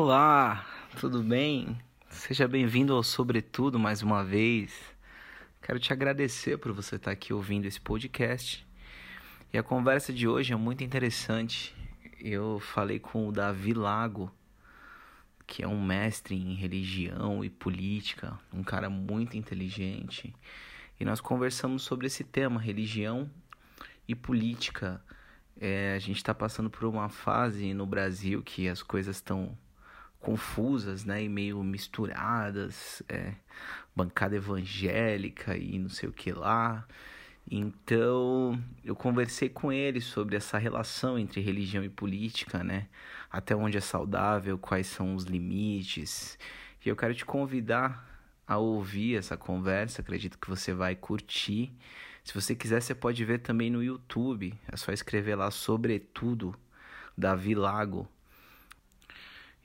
Olá, tudo bem? Seja bem-vindo ao Sobretudo mais uma vez. Quero te agradecer por você estar aqui ouvindo esse podcast. E a conversa de hoje é muito interessante. Eu falei com o Davi Lago, que é um mestre em religião e política, um cara muito inteligente. E nós conversamos sobre esse tema, religião e política. É, a gente está passando por uma fase no Brasil que as coisas estão confusas, né, e meio misturadas, é, bancada evangélica e não sei o que lá. Então, eu conversei com ele sobre essa relação entre religião e política, né? Até onde é saudável, quais são os limites. E eu quero te convidar a ouvir essa conversa, acredito que você vai curtir. Se você quiser, você pode ver também no YouTube. É só escrever lá Sobretudo Davi Lago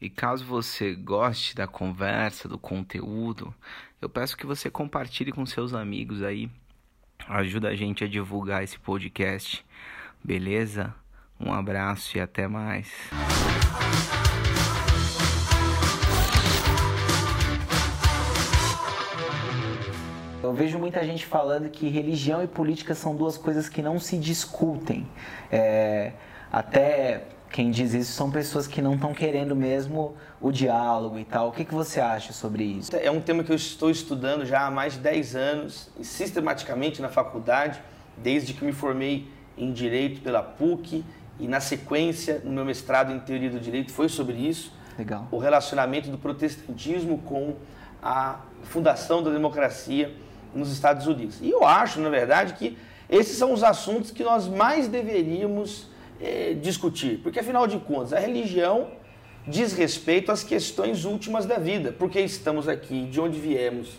e caso você goste da conversa, do conteúdo, eu peço que você compartilhe com seus amigos aí. Ajuda a gente a divulgar esse podcast. Beleza? Um abraço e até mais. Eu vejo muita gente falando que religião e política são duas coisas que não se discutem. É, até quem diz isso são pessoas que não estão querendo mesmo o diálogo e tal. O que, que você acha sobre isso? É um tema que eu estou estudando já há mais de 10 anos, sistematicamente na faculdade, desde que me formei em Direito pela PUC e na sequência, no meu mestrado em Teoria do Direito, foi sobre isso. Legal. O relacionamento do protestantismo com a fundação da democracia nos Estados Unidos. E eu acho, na verdade, que esses são os assuntos que nós mais deveríamos é, discutir, porque afinal de contas, a religião diz respeito às questões últimas da vida, porque estamos aqui, de onde viemos,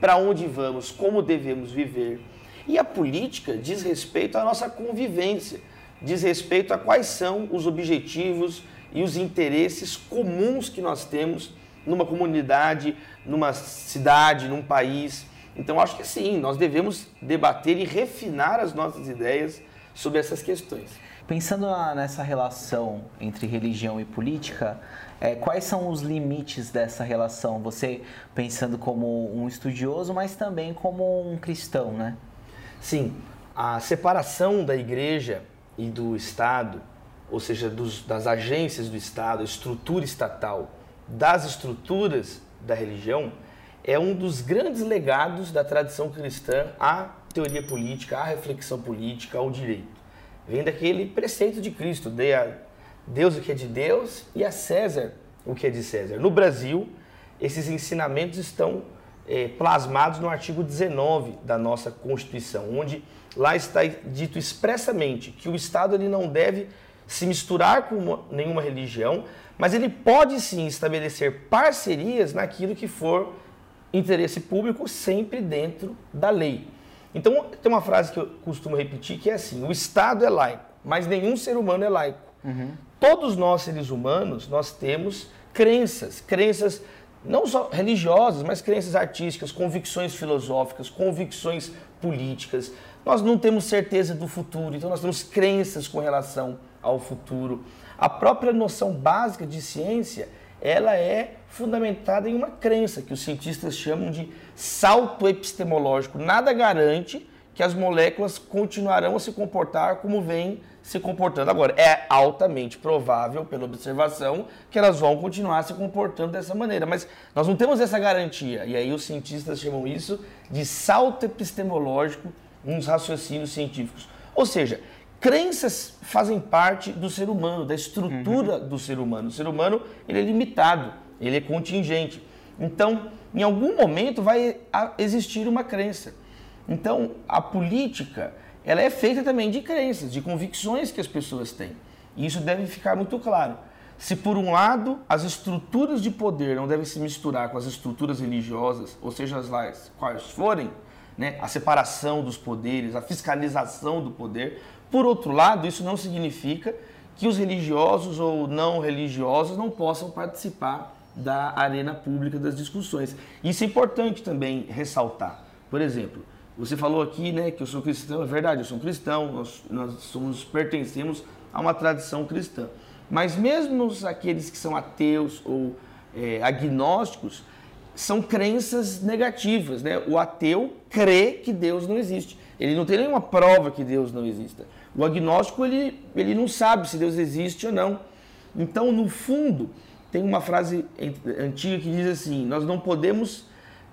para onde vamos, como devemos viver. E a política diz respeito à nossa convivência, diz respeito a quais são os objetivos e os interesses comuns que nós temos numa comunidade, numa cidade, num país. Então acho que sim, nós devemos debater e refinar as nossas ideias sobre essas questões. Pensando nessa relação entre religião e política, é, quais são os limites dessa relação? Você pensando como um estudioso, mas também como um cristão, né? Sim, a separação da igreja e do Estado, ou seja, dos, das agências do Estado, a estrutura estatal, das estruturas da religião, é um dos grandes legados da tradição cristã à teoria política, à reflexão política, ao direito vem daquele preceito de Cristo, dê a Deus o que é de Deus e a César o que é de César. No Brasil, esses ensinamentos estão é, plasmados no artigo 19 da nossa Constituição, onde lá está dito expressamente que o Estado ele não deve se misturar com uma, nenhuma religião, mas ele pode sim estabelecer parcerias naquilo que for interesse público, sempre dentro da lei. Então, tem uma frase que eu costumo repetir que é assim: o Estado é laico, mas nenhum ser humano é laico. Uhum. Todos nós, seres humanos, nós temos crenças, crenças não só religiosas, mas crenças artísticas, convicções filosóficas, convicções políticas. Nós não temos certeza do futuro, então nós temos crenças com relação ao futuro. A própria noção básica de ciência, ela é fundamentada em uma crença que os cientistas chamam de salto epistemológico. Nada garante que as moléculas continuarão a se comportar como vêm se comportando agora. É altamente provável, pela observação, que elas vão continuar se comportando dessa maneira, mas nós não temos essa garantia. E aí os cientistas chamam isso de salto epistemológico nos raciocínios científicos. Ou seja, crenças fazem parte do ser humano, da estrutura uhum. do ser humano. O ser humano ele é limitado ele é contingente. Então, em algum momento vai existir uma crença. Então, a política, ela é feita também de crenças, de convicções que as pessoas têm. E isso deve ficar muito claro. Se por um lado as estruturas de poder não devem se misturar com as estruturas religiosas, ou seja, as quais forem, né, a separação dos poderes, a fiscalização do poder, por outro lado, isso não significa que os religiosos ou não religiosos não possam participar da arena pública das discussões. Isso é importante também ressaltar. Por exemplo, você falou aqui né, que eu sou cristão, é verdade, eu sou um cristão, nós, nós somos, pertencemos a uma tradição cristã. Mas mesmo aqueles que são ateus ou é, agnósticos, são crenças negativas. Né? O ateu crê que Deus não existe. Ele não tem nenhuma prova que Deus não exista. O agnóstico, ele, ele não sabe se Deus existe ou não. Então, no fundo, tem uma frase antiga que diz assim: Nós não podemos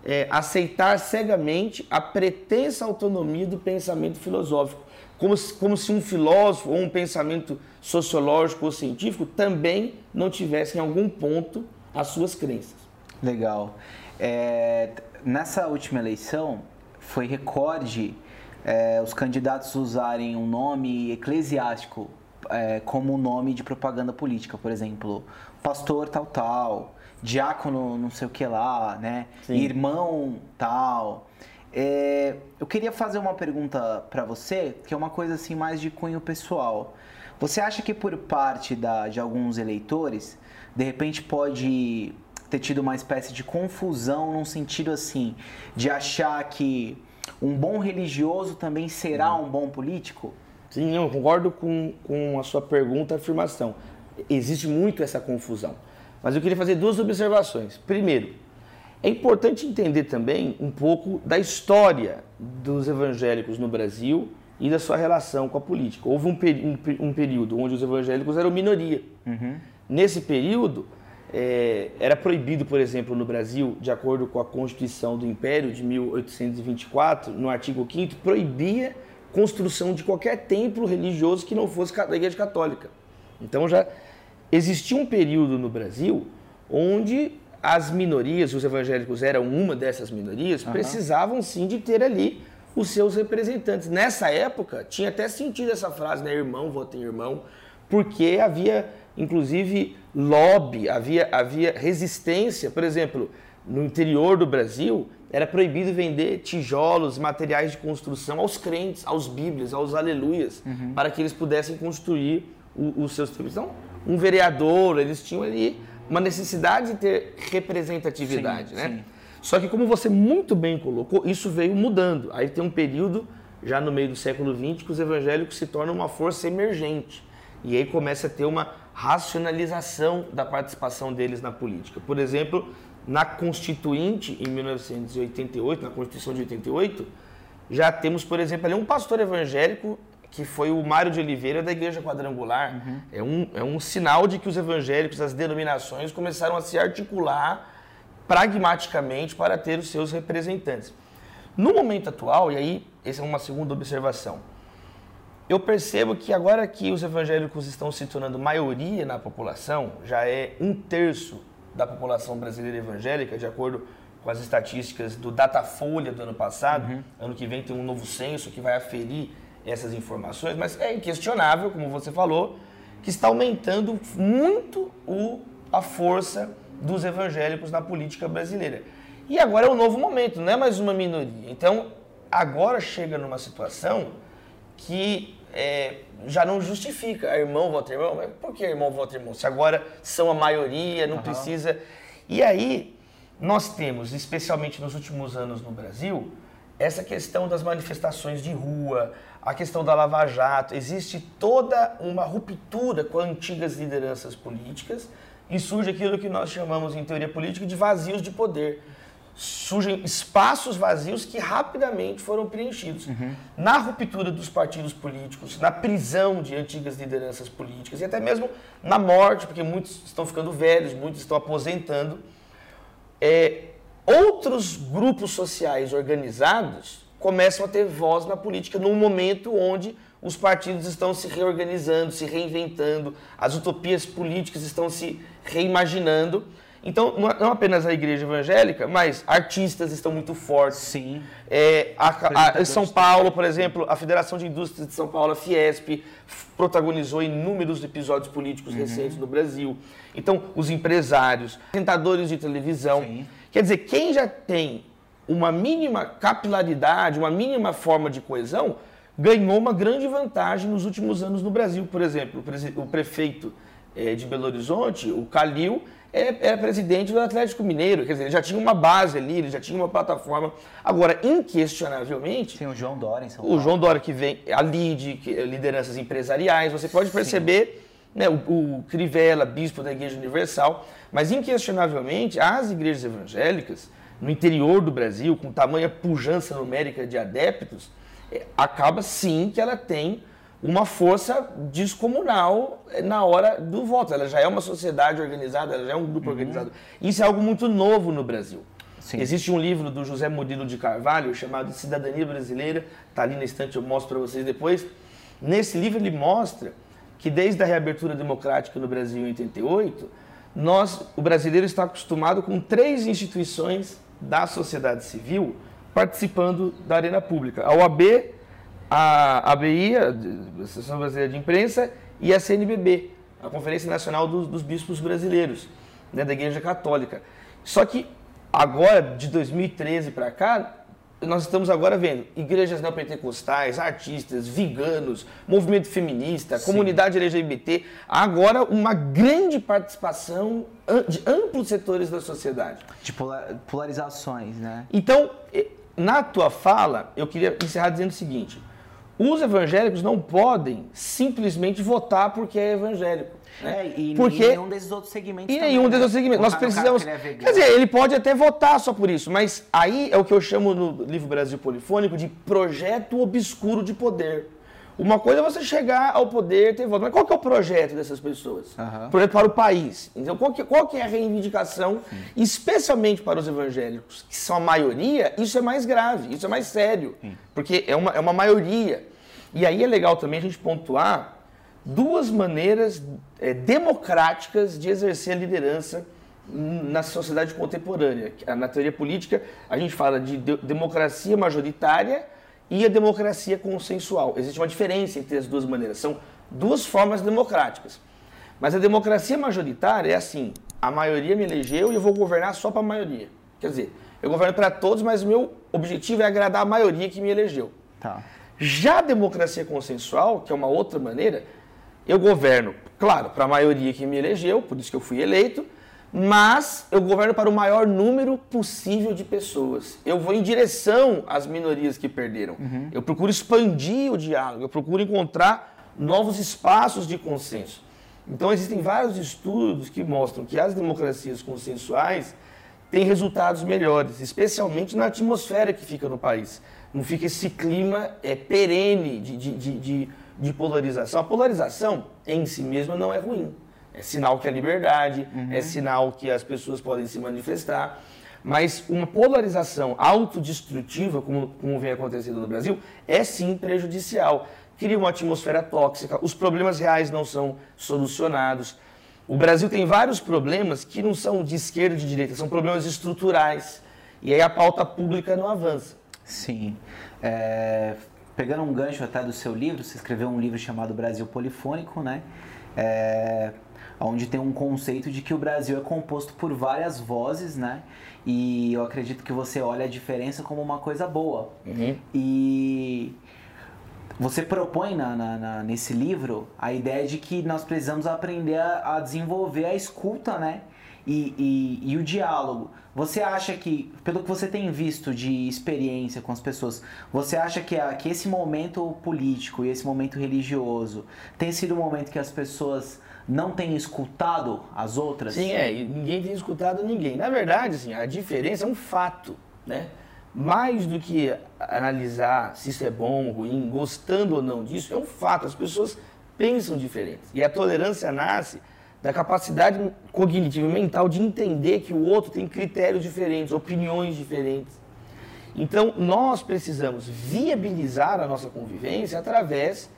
é, aceitar cegamente a pretensa autonomia do pensamento filosófico. Como se, como se um filósofo ou um pensamento sociológico ou científico também não tivesse em algum ponto as suas crenças. Legal. É, nessa última eleição, foi recorde é, os candidatos usarem um nome eclesiástico é, como nome de propaganda política, por exemplo, pastor tal tal, diácono não sei o que lá, né? Sim. Irmão tal. É, eu queria fazer uma pergunta para você, que é uma coisa assim mais de cunho pessoal. Você acha que por parte da, de alguns eleitores, de repente pode ter tido uma espécie de confusão num sentido assim, de achar que um bom religioso também será um bom político? Sim, eu concordo com, com a sua pergunta e afirmação. Existe muito essa confusão. Mas eu queria fazer duas observações. Primeiro, é importante entender também um pouco da história dos evangélicos no Brasil e da sua relação com a política. Houve um, um, um período onde os evangélicos eram minoria. Uhum. Nesse período, é, era proibido, por exemplo, no Brasil, de acordo com a Constituição do Império de 1824, no artigo 5 proibia construção de qualquer templo religioso que não fosse da Igreja Católica. Então já existia um período no Brasil onde as minorias, os evangélicos eram uma dessas minorias, uhum. precisavam sim de ter ali os seus representantes. Nessa época, tinha até sentido essa frase, né? Irmão, vota em irmão, porque havia inclusive lobby, havia, havia resistência. Por exemplo, no interior do Brasil, era proibido vender tijolos, materiais de construção aos crentes, aos bíblias, aos aleluias, uhum. para que eles pudessem construir os seus templos. Então, um vereador, eles tinham ali uma necessidade de ter representatividade, sim, né? Sim. Só que, como você muito bem colocou, isso veio mudando. Aí tem um período, já no meio do século XX, que os evangélicos se tornam uma força emergente. E aí começa a ter uma racionalização da participação deles na política. Por exemplo, na Constituinte, em 1988, na Constituição de 88, já temos, por exemplo, ali um pastor evangélico que foi o Mário de Oliveira da Igreja Quadrangular. Uhum. É, um, é um sinal de que os evangélicos, as denominações, começaram a se articular pragmaticamente para ter os seus representantes. No momento atual, e aí essa é uma segunda observação, eu percebo que agora que os evangélicos estão se tornando maioria na população, já é um terço da população brasileira evangélica, de acordo com as estatísticas do Datafolha do ano passado. Uhum. Ano que vem tem um novo censo que vai aferir essas informações, mas é inquestionável, como você falou, que está aumentando muito o, a força dos evangélicos na política brasileira. E agora é um novo momento, não é mais uma minoria. Então, agora chega numa situação que é, já não justifica. Irmão vota irmão, mas por que irmão vota irmão? Se agora são a maioria, não uhum. precisa. E aí, nós temos, especialmente nos últimos anos no Brasil, essa questão das manifestações de rua, a questão da Lava Jato. Existe toda uma ruptura com antigas lideranças políticas e surge aquilo que nós chamamos em teoria política de vazios de poder surgem espaços vazios que rapidamente foram preenchidos. Uhum. Na ruptura dos partidos políticos, na prisão de antigas lideranças políticas e até mesmo na morte, porque muitos estão ficando velhos, muitos estão aposentando, é, outros grupos sociais organizados começam a ter voz na política num momento onde os partidos estão se reorganizando, se reinventando, as utopias políticas estão se reimaginando então, não é apenas a igreja evangélica, mas artistas estão muito fortes. Sim. É, a, a, São Paulo, por exemplo, a Federação de Indústrias de São Paulo, a Fiesp, protagonizou inúmeros episódios políticos uhum. recentes no Brasil. Então, os empresários, apresentadores de televisão. Sim. Quer dizer, quem já tem uma mínima capilaridade, uma mínima forma de coesão, ganhou uma grande vantagem nos últimos anos no Brasil. Por exemplo, o prefeito é, de Belo Horizonte, o Calil, era, era presidente do Atlético Mineiro, quer dizer, ele já tinha uma base ali, ele já tinha uma plataforma. Agora, inquestionavelmente. Tem o João Dória em São Paulo. O João Dória que vem, a LID, lideranças empresariais, você pode perceber Sim. Né, o, o Crivella, bispo da Igreja Universal, mas inquestionavelmente as igrejas evangélicas no interior do Brasil, com tamanha pujança numérica de adeptos, é, acaba sim que ela tem uma força descomunal é, na hora do voto. Ela já é uma sociedade organizada, ela já é um grupo uhum. organizado. Isso é algo muito novo no Brasil. Sim. Existe um livro do José Murilo de Carvalho chamado Cidadania Brasileira, está ali na estante, eu mostro para vocês depois. Nesse livro ele mostra que desde a reabertura democrática no Brasil em 88, nós, o brasileiro está acostumado com três instituições da sociedade civil participando da arena pública. A OAB, a ABI, a Associação Brasileira de Imprensa, e a CNBB, a Conferência Nacional dos, dos Bispos Brasileiros, né, da Igreja Católica. Só que agora, de 2013 para cá, nós estamos agora vendo igrejas neopentecostais, artistas, veganos, movimento feminista, Sim. comunidade LGBT, agora uma grande participação de amplos setores da sociedade. De polarizações, né? Então, na tua fala, eu queria encerrar dizendo o seguinte: os evangélicos não podem simplesmente votar porque é evangélico. É, e porque... nenhum desses outros segmentos. E também, nenhum né? desses outros segmentos. Nós precisamos. É quer dizer, ele pode até votar só por isso, mas aí é o que eu chamo no livro Brasil Polifônico de projeto obscuro de poder. Uma coisa é você chegar ao poder ter voto. Mas qual que é o projeto dessas pessoas? Uhum. Projeto para o país. Então, qual que, qual que é a reivindicação, Sim. especialmente para os evangélicos, que são a maioria, isso é mais grave, isso é mais sério. Sim. Porque é uma, é uma maioria. E aí é legal também a gente pontuar duas maneiras é, democráticas de exercer a liderança na sociedade contemporânea. Na teoria política, a gente fala de democracia majoritária e a democracia consensual. Existe uma diferença entre as duas maneiras. São duas formas democráticas. Mas a democracia majoritária é assim: a maioria me elegeu e eu vou governar só para a maioria. Quer dizer, eu governo para todos, mas o meu objetivo é agradar a maioria que me elegeu. Tá. Já a democracia consensual, que é uma outra maneira, eu governo, claro, para a maioria que me elegeu, por isso que eu fui eleito, mas eu governo para o maior número possível de pessoas. Eu vou em direção às minorias que perderam. Uhum. Eu procuro expandir o diálogo, eu procuro encontrar novos espaços de consenso. Então existem vários estudos que mostram que as democracias consensuais têm resultados melhores, especialmente na atmosfera que fica no país. Não fica esse clima é, perene de, de, de, de de polarização. A polarização em si mesma não é ruim. É sinal que é liberdade, uhum. é sinal que as pessoas podem se manifestar. Mas uma polarização autodestrutiva, como, como vem acontecendo no Brasil, é sim prejudicial. Cria uma atmosfera tóxica, os problemas reais não são solucionados. O Brasil tem vários problemas que não são de esquerda e de direita, são problemas estruturais. E aí a pauta pública não avança. Sim. É, pegando um gancho até do seu livro, você escreveu um livro chamado Brasil Polifônico, né? É, onde tem um conceito de que o Brasil é composto por várias vozes, né? E eu acredito que você olha a diferença como uma coisa boa. Uhum. E você propõe na, na, na, nesse livro a ideia de que nós precisamos aprender a, a desenvolver a escuta, né? E, e, e, o diálogo. Você acha que, pelo que você tem visto de experiência com as pessoas, você acha que, a, que esse momento político e esse momento religioso tem sido um momento que as pessoas não têm escutado as outras? Sim, é, ninguém tem escutado ninguém. Na verdade, assim, a diferença é um fato, né? Mais do que analisar se isso é bom ruim, gostando ou não disso, é um fato. As pessoas pensam diferentes. E a tolerância nasce da capacidade cognitiva e mental de entender que o outro tem critérios diferentes, opiniões diferentes. Então, nós precisamos viabilizar a nossa convivência através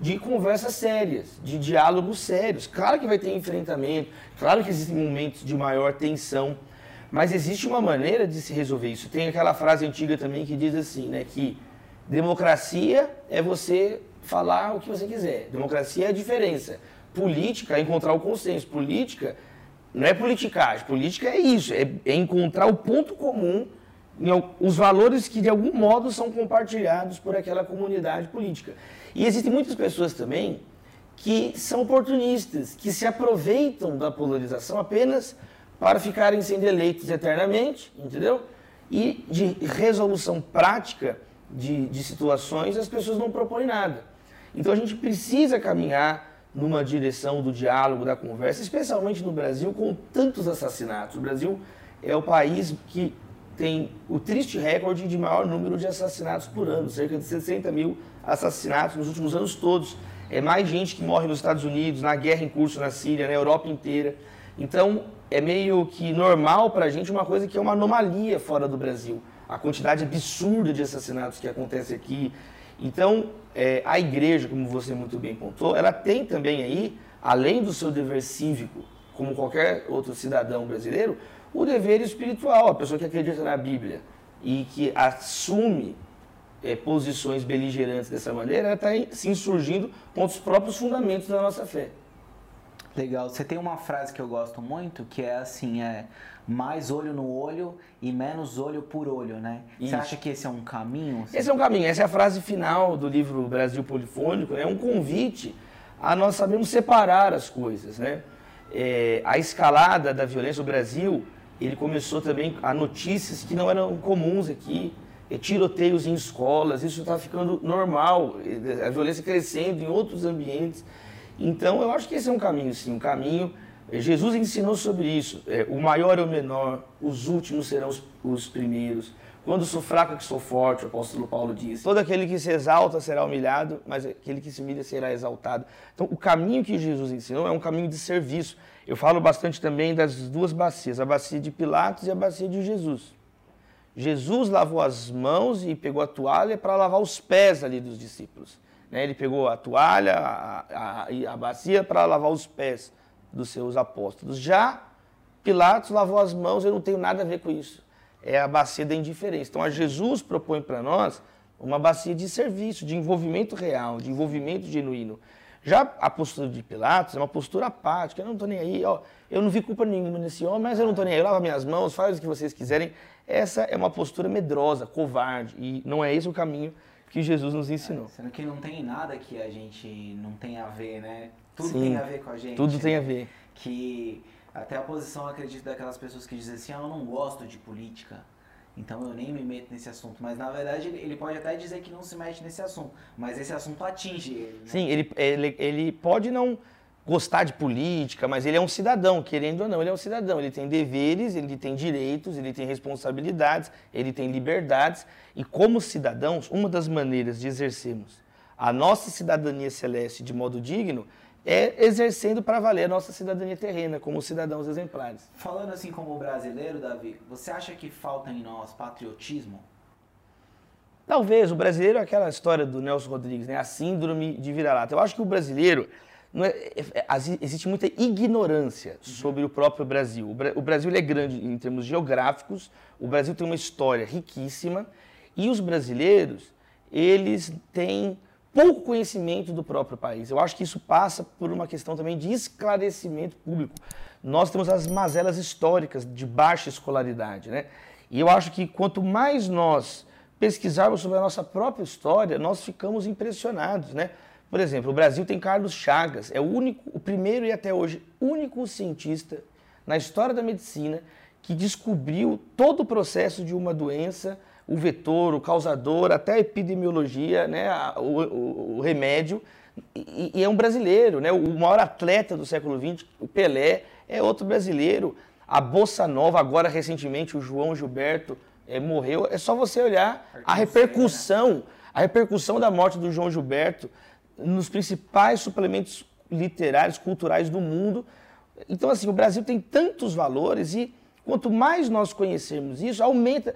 de conversas sérias, de diálogos sérios. Claro que vai ter enfrentamento, claro que existem momentos de maior tensão, mas existe uma maneira de se resolver isso. Tem aquela frase antiga também que diz assim, né, que democracia é você falar o que você quiser. Democracia é a diferença política é encontrar o consenso. Política não é politicagem. Política é isso, é, é encontrar o ponto comum, os valores que de algum modo são compartilhados por aquela comunidade política. E existem muitas pessoas também que são oportunistas, que se aproveitam da polarização apenas para ficarem sendo eleitos eternamente, entendeu? E de resolução prática de, de situações as pessoas não propõem nada. Então a gente precisa caminhar numa direção do diálogo, da conversa, especialmente no Brasil, com tantos assassinatos. O Brasil é o país que tem o triste recorde de maior número de assassinatos por ano, cerca de 60 mil assassinatos nos últimos anos todos. É mais gente que morre nos Estados Unidos, na guerra em curso na Síria, na Europa inteira. Então, é meio que normal para a gente uma coisa que é uma anomalia fora do Brasil. A quantidade absurda de assassinatos que acontece aqui. Então, é, a igreja, como você muito bem pontuou, ela tem também aí, além do seu dever cívico, como qualquer outro cidadão brasileiro, o dever espiritual, a pessoa que acredita na Bíblia e que assume é, posições beligerantes dessa maneira, ela está se insurgindo contra os próprios fundamentos da nossa fé. Legal. Você tem uma frase que eu gosto muito, que é assim, é mais olho no olho e menos olho por olho, né? Isso. Você acha que esse é um caminho? Esse é um caminho. Essa é a frase final do livro Brasil Polifônico. É um convite a nós sabermos separar as coisas, né? É, a escalada da violência no Brasil ele começou também a notícias que não eram comuns aqui, tiroteios em escolas, isso está ficando normal, a violência crescendo em outros ambientes. Então, eu acho que esse é um caminho, sim, um caminho. Jesus ensinou sobre isso. É, o maior é o menor, os últimos serão os, os primeiros. Quando sou fraco é que sou forte, o apóstolo Paulo diz. Todo aquele que se exalta será humilhado, mas aquele que se humilha será exaltado. Então, o caminho que Jesus ensinou é um caminho de serviço. Eu falo bastante também das duas bacias, a bacia de Pilatos e a bacia de Jesus. Jesus lavou as mãos e pegou a toalha para lavar os pés ali dos discípulos. Né? Ele pegou a toalha a, a, a bacia para lavar os pés dos seus apóstolos. Já Pilatos lavou as mãos, eu não tenho nada a ver com isso é a bacia da indiferença. Então, a Jesus propõe para nós uma bacia de serviço, de envolvimento real, de envolvimento genuíno. Já a postura de Pilatos é uma postura apática, eu não estou nem aí, ó, eu não vi culpa nenhuma nesse homem, mas eu não estou nem aí, lava minhas mãos, faz o que vocês quiserem. Essa é uma postura medrosa, covarde, e não é esse o caminho que Jesus nos ensinou. É, sendo que não tem nada que a gente não tem a ver, né? Tudo Sim, tem a ver com a gente. Tudo né? tem a ver. Que até a posição, acredito, daquelas pessoas que dizem assim, ah, eu não gosto de política, então eu nem me meto nesse assunto. Mas na verdade ele pode até dizer que não se mete nesse assunto, mas esse assunto atinge ele. Né? Sim, ele, ele, ele pode não gostar de política, mas ele é um cidadão, querendo ou não, ele é um cidadão. Ele tem deveres, ele tem direitos, ele tem responsabilidades, ele tem liberdades. E como cidadãos, uma das maneiras de exercermos a nossa cidadania celeste de modo digno é exercendo para valer a nossa cidadania terrena, como cidadãos exemplares. Falando assim como brasileiro, Davi, você acha que falta em nós patriotismo? Talvez, o brasileiro é aquela história do Nelson Rodrigues, né? a síndrome de vira-lata. Eu acho que o brasileiro, é, é, é, existe muita ignorância uhum. sobre o próprio Brasil. O, Brasil é grande em termos geográficos, o Brasil tem uma história riquíssima, e os brasileiros, eles têm pouco conhecimento do próprio país. Eu acho que isso passa por uma questão também de esclarecimento público. Nós temos as mazelas históricas de baixa escolaridade, né? E eu acho que quanto mais nós pesquisarmos sobre a nossa própria história, nós ficamos impressionados, né? Por exemplo, o Brasil tem Carlos Chagas, é o único, o primeiro e até hoje único cientista na história da medicina que descobriu todo o processo de uma doença o vetor, o causador, até a epidemiologia, né, o, o, o remédio, e, e, é um brasileiro, né, o maior atleta do século XX, o Pelé, é outro brasileiro. A Bossa Nova, agora recentemente, o João Gilberto é, morreu. É só você olhar a repercussão, a repercussão da morte do João Gilberto nos principais suplementos literários, culturais do mundo. Então, assim, o Brasil tem tantos valores e quanto mais nós conhecermos isso, aumenta.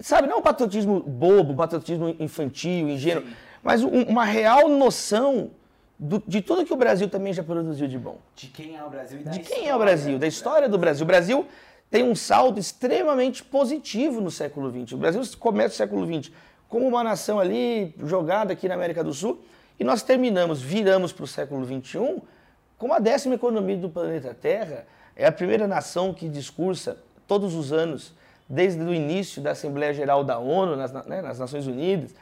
Sabe, não um patriotismo bobo, um patriotismo infantil, ingênuo, Sim. mas um, uma real noção do, de tudo que o Brasil também já produziu de bom. De quem é o Brasil e da De quem é o Brasil, da história do Brasil. O Brasil tem um saldo extremamente positivo no século XX. O Brasil começa o século XX como uma nação ali jogada aqui na América do Sul e nós terminamos, viramos para o século XXI como a décima economia do planeta Terra. É a primeira nação que discursa todos os anos desde o início da Assembleia Geral da ONU, nas, né, nas Nações Unidas.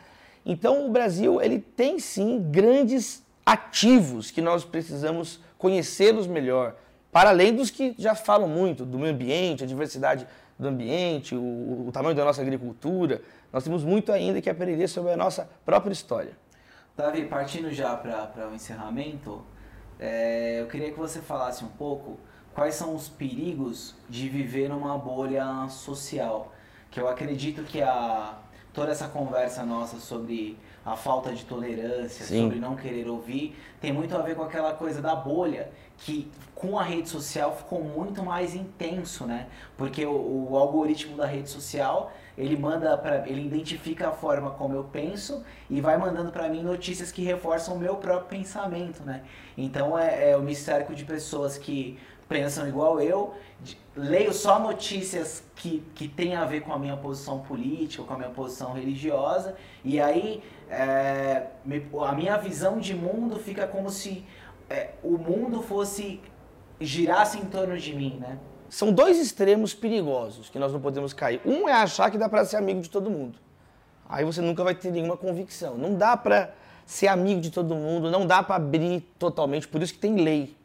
Então, o Brasil ele tem sim grandes ativos que nós precisamos conhecê-los melhor, para além dos que já falam muito do meio ambiente, a diversidade do ambiente, o, o tamanho da nossa agricultura. Nós temos muito ainda que aprender sobre a nossa própria história. Davi, partindo já para o encerramento, é, eu queria que você falasse um pouco quais são os perigos de viver numa bolha social. Que eu acredito que a, toda essa conversa nossa sobre a falta de tolerância, Sim. sobre não querer ouvir, tem muito a ver com aquela coisa da bolha, que com a rede social ficou muito mais intenso, né? Porque o, o algoritmo da rede social, ele manda para ele identifica a forma como eu penso e vai mandando para mim notícias que reforçam o meu próprio pensamento, né? Então é, é o mistério de pessoas que pensam igual eu, leio só notícias que, que têm a ver com a minha posição política, com a minha posição religiosa, e aí é, a minha visão de mundo fica como se é, o mundo fosse girasse em torno de mim, né? São dois extremos perigosos que nós não podemos cair. Um é achar que dá para ser amigo de todo mundo. Aí você nunca vai ter nenhuma convicção. Não dá para ser amigo de todo mundo, não dá para abrir totalmente, por isso que tem lei.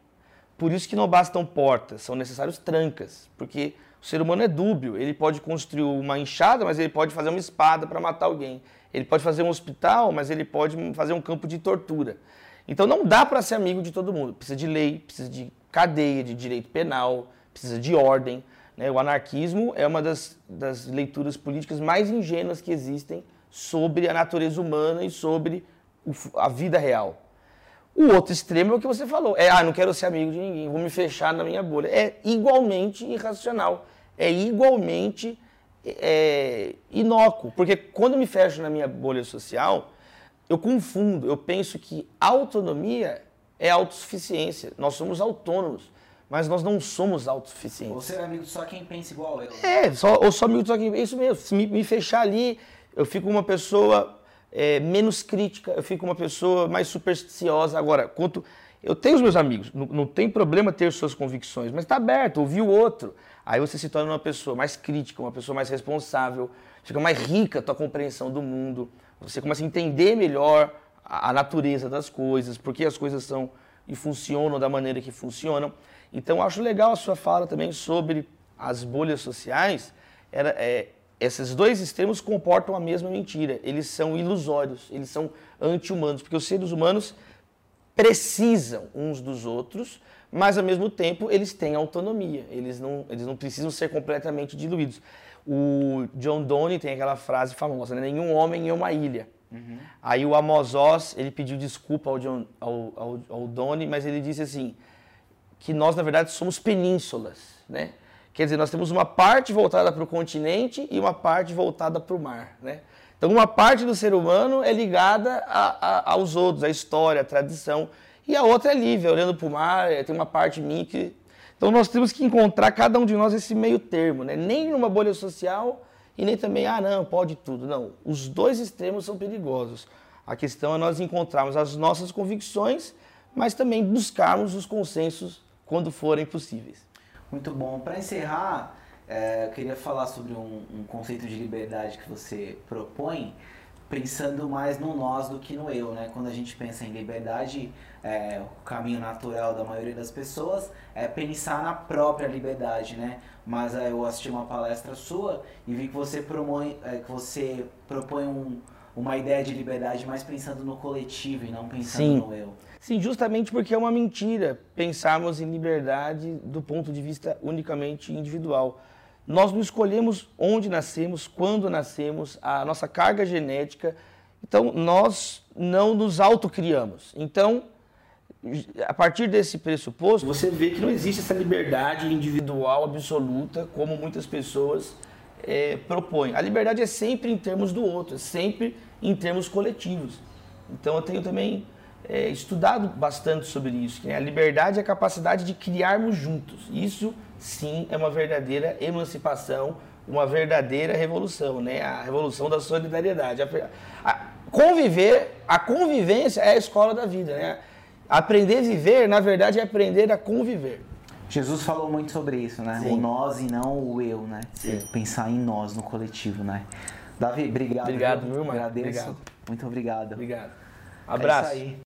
Por isso que não bastam portas, são necessários trancas, porque o ser humano é dúbio. Ele pode construir uma enxada, mas ele pode fazer uma espada para matar alguém. Ele pode fazer um hospital, mas ele pode fazer um campo de tortura. Então não dá para ser amigo de todo mundo. Precisa de lei, precisa de cadeia, de direito penal, precisa de ordem. Né? O anarquismo é uma das, das leituras políticas mais ingênuas que existem sobre a natureza humana e sobre a vida real. O outro extremo é o que você falou. É, ah, não quero ser amigo de ninguém, vou me fechar na minha bolha. É igualmente irracional. É igualmente é, inócuo. Porque quando me fecho na minha bolha social, eu confundo. Eu penso que autonomia é autossuficiência. Nós somos autônomos. Mas nós não somos autossuficientes. Ou ser amigo só quem pensa igual eu. É, só, ou só amigo só quem pensa. Isso mesmo. Se me, me fechar ali, eu fico uma pessoa é, menos crítica, eu fico uma pessoa mais supersticiosa. Agora, quanto eu tenho os meus amigos, não, não tem problema ter suas convicções, mas está aberto, ouvir o outro. Aí você se torna uma pessoa mais crítica, uma pessoa mais responsável, fica mais rica a tua compreensão do mundo, você começa a entender melhor a, a natureza das coisas, por que as coisas são e funcionam da maneira que funcionam. Então, acho legal a sua fala também sobre as bolhas sociais. Era, é, esses dois extremos comportam a mesma mentira. Eles são ilusórios, eles são anti-humanos, porque os seres humanos precisam uns dos outros, mas ao mesmo tempo eles têm autonomia, eles não, eles não precisam ser completamente diluídos. O John Donne tem aquela frase famosa, né? nenhum homem é uma ilha. Uhum. Aí o Amos Oz, ele pediu desculpa ao, John, ao, ao, ao Donne, mas ele disse assim, que nós na verdade somos penínsulas, né? Quer dizer, nós temos uma parte voltada para o continente e uma parte voltada para o mar. Né? Então, uma parte do ser humano é ligada a, a, aos outros, à história, à tradição, e a outra é livre, olhando para o mar, é, tem uma parte minha que. Então, nós temos que encontrar, cada um de nós, esse meio termo, né? nem numa bolha social e nem também, ah, não, pode tudo. Não, os dois extremos são perigosos. A questão é nós encontrarmos as nossas convicções, mas também buscarmos os consensos quando forem possíveis. Muito bom. Para encerrar, é, eu queria falar sobre um, um, conceito de liberdade que você propõe, pensando mais no nós do que no eu, né? Quando a gente pensa em liberdade, é, o caminho natural da maioria das pessoas é pensar na própria liberdade, né? Mas é, eu assisti uma palestra sua e vi que você propõe, é, que você propõe um, uma ideia de liberdade mais pensando no coletivo e não pensando Sim. no eu. Sim, justamente porque é uma mentira pensarmos em liberdade do ponto de vista unicamente individual. Nós não escolhemos onde nascemos, quando nascemos, a nossa carga genética. Então, nós não nos autocriamos. Então, a partir desse pressuposto, você vê que não existe essa liberdade individual absoluta, como muitas pessoas é, propõem. A liberdade é sempre em termos do outro, é sempre em termos coletivos. Então, eu tenho também é, estudado bastante sobre isso, que né? a liberdade é a capacidade de criarmos juntos. Isso sim é uma verdadeira emancipação, uma verdadeira revolução, né? A revolução da solidariedade. A, a, conviver, a convivência é a escola da vida, né? Aprender a viver, na verdade, é aprender a conviver. Jesus falou muito sobre isso, né? Sim. O nós e não o eu, né? Sim. Pensar em nós, no coletivo, né? Davi, obrigado. Obrigado, meu irmão. Agradeço. Obrigado. Muito obrigado. Obrigado. Abraço. É